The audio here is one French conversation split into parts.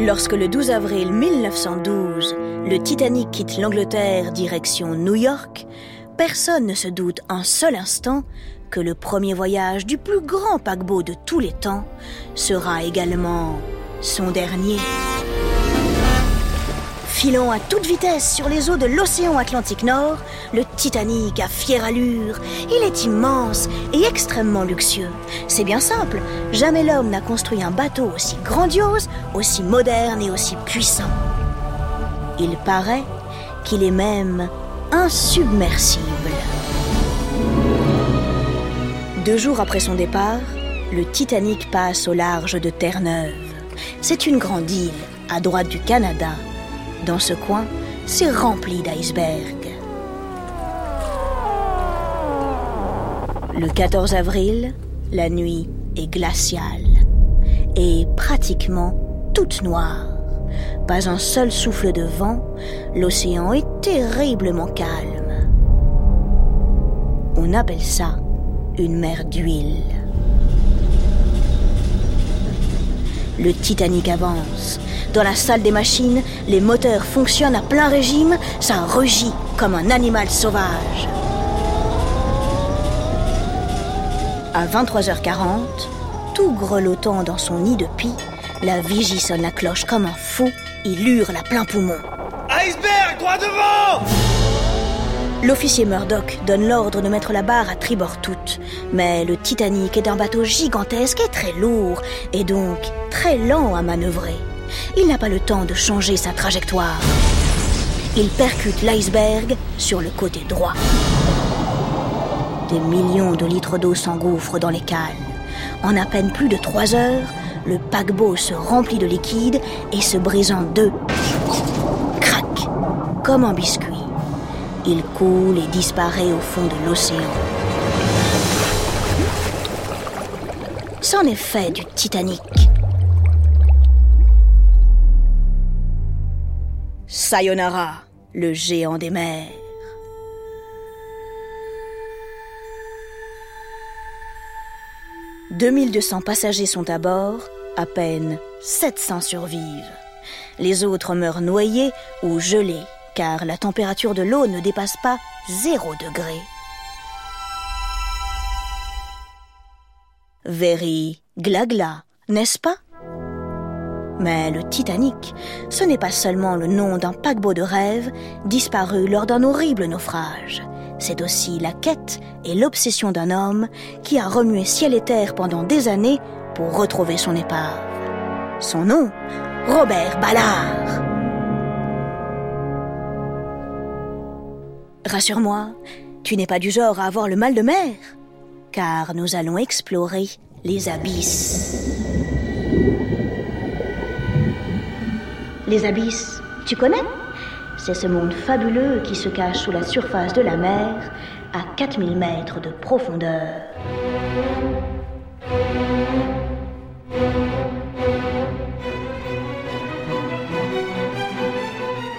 Lorsque le 12 avril 1912, le Titanic quitte l'Angleterre direction New York, personne ne se doute un seul instant que le premier voyage du plus grand paquebot de tous les temps sera également son dernier. Filant à toute vitesse sur les eaux de l'océan Atlantique Nord, le Titanic a fière allure. Il est immense et extrêmement luxueux. C'est bien simple, jamais l'homme n'a construit un bateau aussi grandiose, aussi moderne et aussi puissant. Il paraît qu'il est même insubmersible. Deux jours après son départ, le Titanic passe au large de Terre-Neuve. C'est une grande île à droite du Canada dans ce coin, c'est rempli d'icebergs. Le 14 avril, la nuit est glaciale et pratiquement toute noire. Pas un seul souffle de vent, l'océan est terriblement calme. On appelle ça une mer d'huile. Le Titanic avance, dans la salle des machines, les moteurs fonctionnent à plein régime, ça rugit comme un animal sauvage. À 23h40, tout grelottant dans son nid de pie, la vigie sonne la cloche comme un fou, il hurle à plein poumon. Iceberg, droit devant L'officier Murdoch donne l'ordre de mettre la barre à tribord toute, mais le Titanic est un bateau gigantesque et très lourd, et donc très lent à manœuvrer il n'a pas le temps de changer sa trajectoire. Il percute l'iceberg sur le côté droit. Des millions de litres d'eau s'engouffrent dans les cales. En à peine plus de trois heures, le paquebot se remplit de liquide et se brise en deux. Crac Comme un biscuit. Il coule et disparaît au fond de l'océan. C'en est fait du Titanic. Sayonara, le géant des mers. « 2200 passagers sont à bord, à peine 700 survivent. Les autres meurent noyés ou gelés, car la température de l'eau ne dépasse pas 0 degré. Very glagla, n'est-ce pas? Mais le Titanic, ce n'est pas seulement le nom d'un paquebot de rêve disparu lors d'un horrible naufrage. C'est aussi la quête et l'obsession d'un homme qui a remué ciel et terre pendant des années pour retrouver son épave. Son nom, Robert Ballard. Rassure-moi, tu n'es pas du genre à avoir le mal de mer, car nous allons explorer les abysses. Les abysses, tu connais? C'est ce monde fabuleux qui se cache sous la surface de la mer à 4000 mètres de profondeur.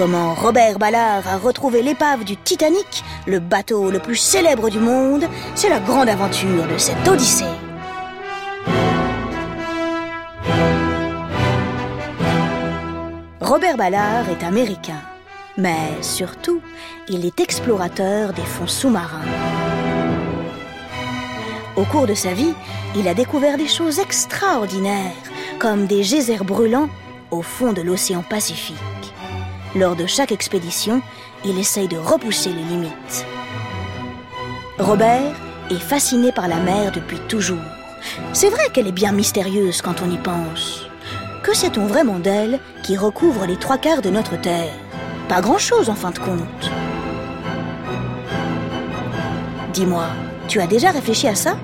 Comment Robert Ballard a retrouvé l'épave du Titanic, le bateau le plus célèbre du monde, c'est la grande aventure de cette Odyssée. Robert Ballard est américain, mais surtout, il est explorateur des fonds sous-marins. Au cours de sa vie, il a découvert des choses extraordinaires, comme des geysers brûlants au fond de l'océan Pacifique. Lors de chaque expédition, il essaye de repousser les limites. Robert est fasciné par la mer depuis toujours. C'est vrai qu'elle est bien mystérieuse quand on y pense. Que sait-on vraiment d'elle qui recouvre les trois quarts de notre Terre? Pas grand-chose en fin de compte. Dis-moi, tu as déjà réfléchi à ça?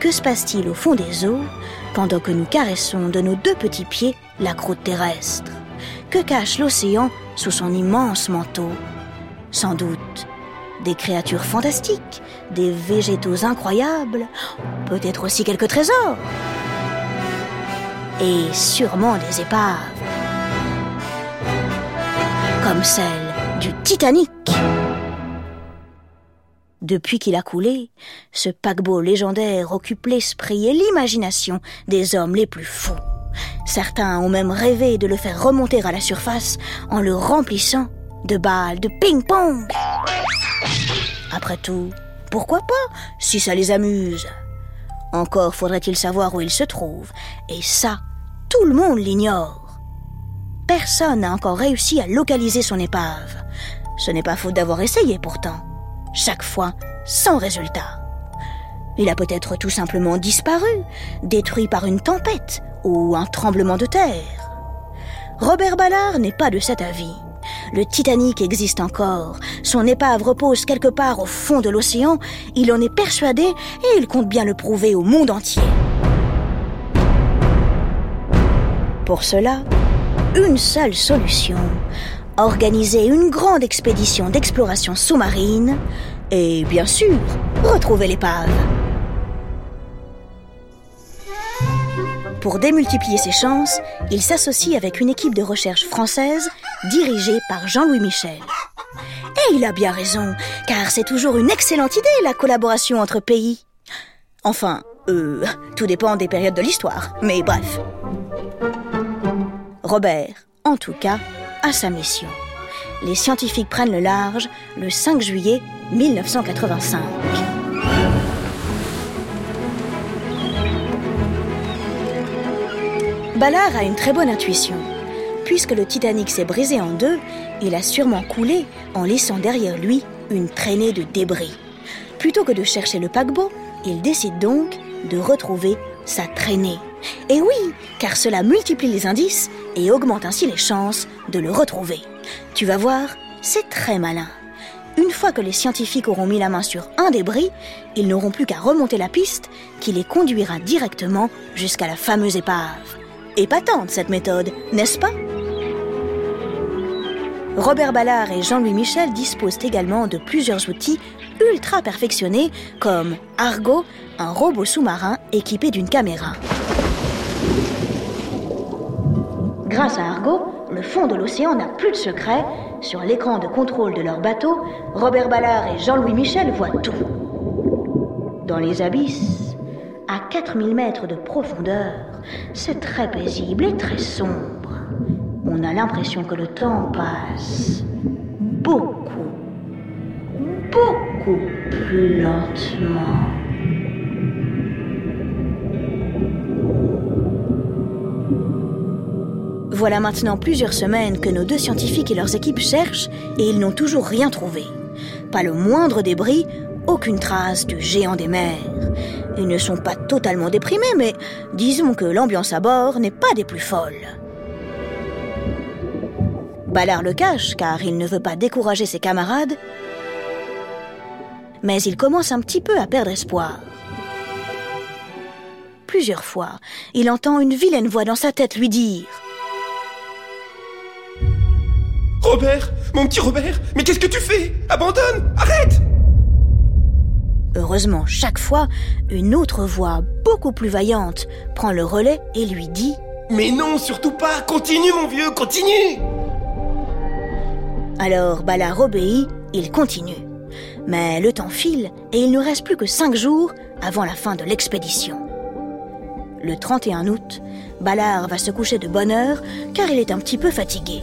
Que se passe-t-il au fond des eaux pendant que nous caressons de nos deux petits pieds la croûte terrestre? Que cache l'océan sous son immense manteau Sans doute des créatures fantastiques, des végétaux incroyables, peut-être aussi quelques trésors et sûrement des épaves. Comme celle du Titanic. Depuis qu'il a coulé, ce paquebot légendaire occupe l'esprit et l'imagination des hommes les plus fous. Certains ont même rêvé de le faire remonter à la surface en le remplissant de balles de ping-pong. Après tout, pourquoi pas, si ça les amuse? Encore faudrait-il savoir où il se trouve, et ça, tout le monde l'ignore. Personne n'a encore réussi à localiser son épave. Ce n'est pas faute d'avoir essayé pourtant. Chaque fois, sans résultat. Il a peut-être tout simplement disparu, détruit par une tempête ou un tremblement de terre. Robert Ballard n'est pas de cet avis. Le Titanic existe encore. Son épave repose quelque part au fond de l'océan. Il en est persuadé et il compte bien le prouver au monde entier. Pour cela, une seule solution. Organiser une grande expédition d'exploration sous-marine et, bien sûr, retrouver l'épave. Pour démultiplier ses chances, il s'associe avec une équipe de recherche française dirigée par Jean-Louis Michel. Et il a bien raison, car c'est toujours une excellente idée la collaboration entre pays. Enfin, euh, tout dépend des périodes de l'histoire, mais bref. Robert, en tout cas, a sa mission. Les scientifiques prennent le large le 5 juillet 1985. Ballard a une très bonne intuition. Puisque le Titanic s'est brisé en deux, il a sûrement coulé en laissant derrière lui une traînée de débris. Plutôt que de chercher le paquebot, il décide donc de retrouver sa traînée. Et oui, car cela multiplie les indices et augmente ainsi les chances de le retrouver. Tu vas voir, c'est très malin. Une fois que les scientifiques auront mis la main sur un débris, ils n'auront plus qu'à remonter la piste qui les conduira directement jusqu'à la fameuse épave. Épatante cette méthode, n'est-ce pas? Robert Ballard et Jean-Louis Michel disposent également de plusieurs outils ultra perfectionnés comme Argo, un robot sous-marin équipé d'une caméra. Grâce à Argo, le fond de l'océan n'a plus de secret. Sur l'écran de contrôle de leur bateau, Robert Ballard et Jean-Louis Michel voient tout. Dans les abysses, à 4000 mètres de profondeur, c'est très paisible et très sombre. On a l'impression que le temps passe beaucoup, beaucoup plus lentement. Voilà maintenant plusieurs semaines que nos deux scientifiques et leurs équipes cherchent et ils n'ont toujours rien trouvé. Pas le moindre débris, aucune trace du géant des mers. Ils ne sont pas totalement déprimés, mais disons que l'ambiance à bord n'est pas des plus folles. Ballard le cache car il ne veut pas décourager ses camarades, mais il commence un petit peu à perdre espoir. Plusieurs fois, il entend une vilaine voix dans sa tête lui dire Robert Mon petit Robert Mais qu'est-ce que tu fais? Abandonne Arrête Heureusement, chaque fois, une autre voix, beaucoup plus vaillante, prend le relais et lui dit Mais non, surtout pas Continue, mon vieux, continue Alors Ballard obéit, il continue. Mais le temps file et il ne reste plus que cinq jours avant la fin de l'expédition. Le 31 août, Ballard va se coucher de bonne heure car il est un petit peu fatigué.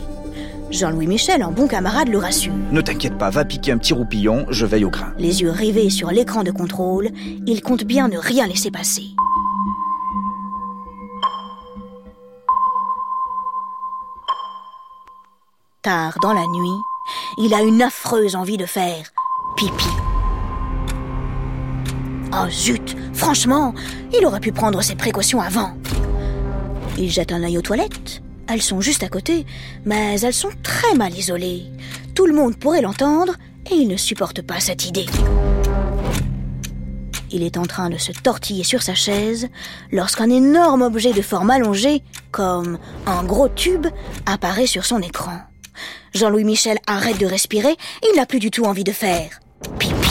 Jean-Louis Michel, un bon camarade, le rassure. Ne t'inquiète pas, va piquer un petit roupillon, je veille au grain. Les yeux rivés sur l'écran de contrôle, il compte bien ne rien laisser passer. Tard dans la nuit, il a une affreuse envie de faire pipi. Oh zut, franchement, il aurait pu prendre ses précautions avant. Il jette un œil aux toilettes, elles sont juste à côté, mais elles sont très mal isolées. Tout le monde pourrait l'entendre et il ne supporte pas cette idée. Il est en train de se tortiller sur sa chaise lorsqu'un énorme objet de forme allongée, comme un gros tube, apparaît sur son écran. Jean-Louis Michel arrête de respirer, il n'a plus du tout envie de faire pipi.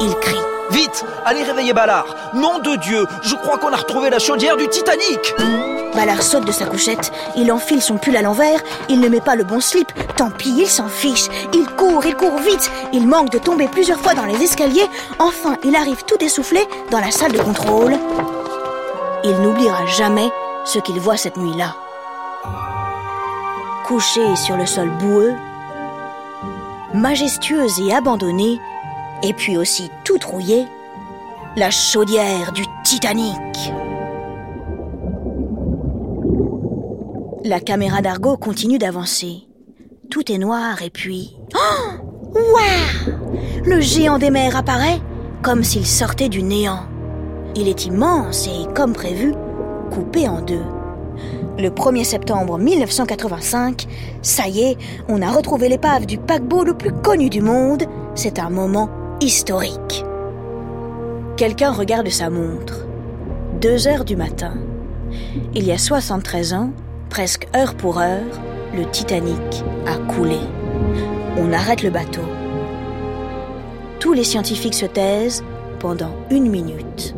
Il crie. Vite Allez réveiller Ballard Nom de Dieu Je crois qu'on a retrouvé la chaudière du Titanic Ballard saute de sa couchette, il enfile son pull à l'envers, il ne met pas le bon slip, tant pis, il s'en fiche. Il court, il court vite, il manque de tomber plusieurs fois dans les escaliers, enfin il arrive tout essoufflé dans la salle de contrôle. il n'oubliera jamais ce qu'il voit cette nuit-là. Couché sur le sol boueux, majestueuse et abandonnée, et puis aussi tout rouillée, la chaudière du Titanic. La caméra d'Argo continue d'avancer. Tout est noir et puis... Oh Waouh Le géant des mers apparaît comme s'il sortait du néant. Il est immense et, comme prévu, coupé en deux. Le 1er septembre 1985, ça y est, on a retrouvé l'épave du paquebot le plus connu du monde. C'est un moment historique. Quelqu'un regarde sa montre. Deux heures du matin. Il y a 73 ans, presque heure pour heure, le Titanic a coulé. On arrête le bateau. Tous les scientifiques se taisent pendant une minute.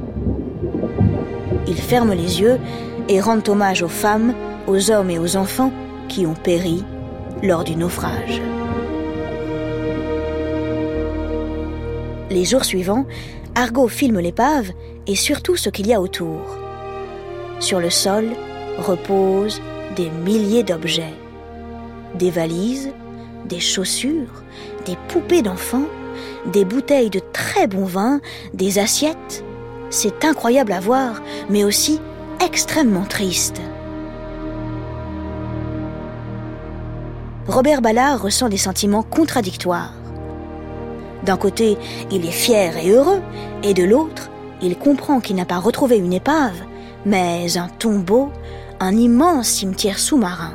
Ils ferment les yeux et rendent hommage aux femmes, aux hommes et aux enfants qui ont péri lors du naufrage. Les jours suivants, Argo filme l'épave et surtout ce qu'il y a autour. Sur le sol reposent des milliers d'objets. Des valises, des chaussures, des poupées d'enfants, des bouteilles de très bon vin, des assiettes. C'est incroyable à voir, mais aussi extrêmement triste. Robert Ballard ressent des sentiments contradictoires. D'un côté, il est fier et heureux, et de l'autre, il comprend qu'il n'a pas retrouvé une épave, mais un tombeau, un immense cimetière sous-marin.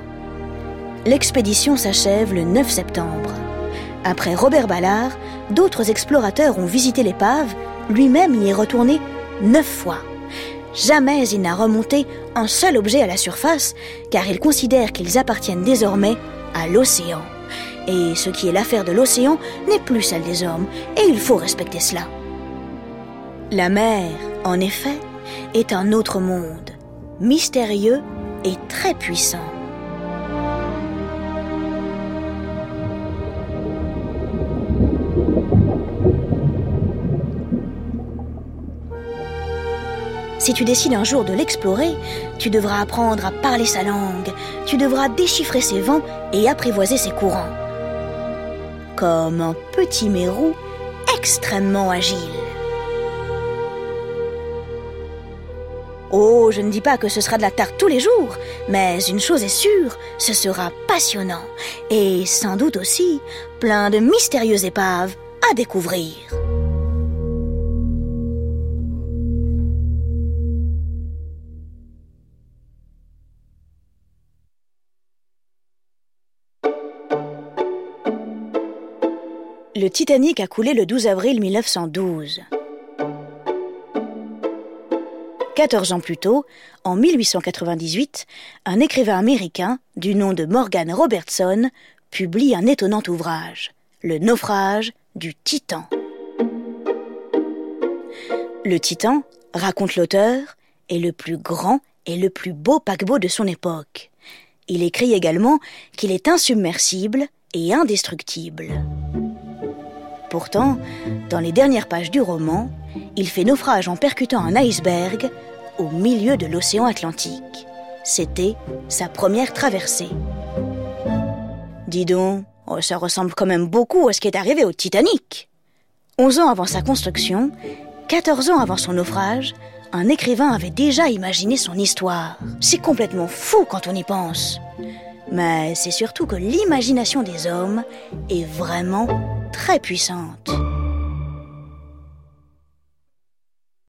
L'expédition s'achève le 9 septembre. Après Robert Ballard, d'autres explorateurs ont visité l'épave, lui-même y est retourné neuf fois. Jamais il n'a remonté un seul objet à la surface, car il considère qu'ils appartiennent désormais à l'océan. Et ce qui est l'affaire de l'océan n'est plus celle des hommes, et il faut respecter cela. La mer, en effet, est un autre monde, mystérieux et très puissant. Si tu décides un jour de l'explorer, tu devras apprendre à parler sa langue, tu devras déchiffrer ses vents et apprivoiser ses courants. Comme un petit mérou extrêmement agile. Oh, je ne dis pas que ce sera de la tarte tous les jours, mais une chose est sûre, ce sera passionnant et sans doute aussi plein de mystérieuses épaves à découvrir. Le Titanic a coulé le 12 avril 1912. 14 ans plus tôt, en 1898, un écrivain américain du nom de Morgan Robertson publie un étonnant ouvrage, Le naufrage du Titan. Le Titan, raconte l'auteur, est le plus grand et le plus beau paquebot de son époque. Il écrit également qu'il est insubmersible et indestructible. Pourtant, dans les dernières pages du roman, il fait naufrage en percutant un iceberg au milieu de l'océan Atlantique. C'était sa première traversée. Dis donc, oh, ça ressemble quand même beaucoup à ce qui est arrivé au Titanic. Onze ans avant sa construction, 14 ans avant son naufrage, un écrivain avait déjà imaginé son histoire. C'est complètement fou quand on y pense. Mais c'est surtout que l'imagination des hommes est vraiment très puissante.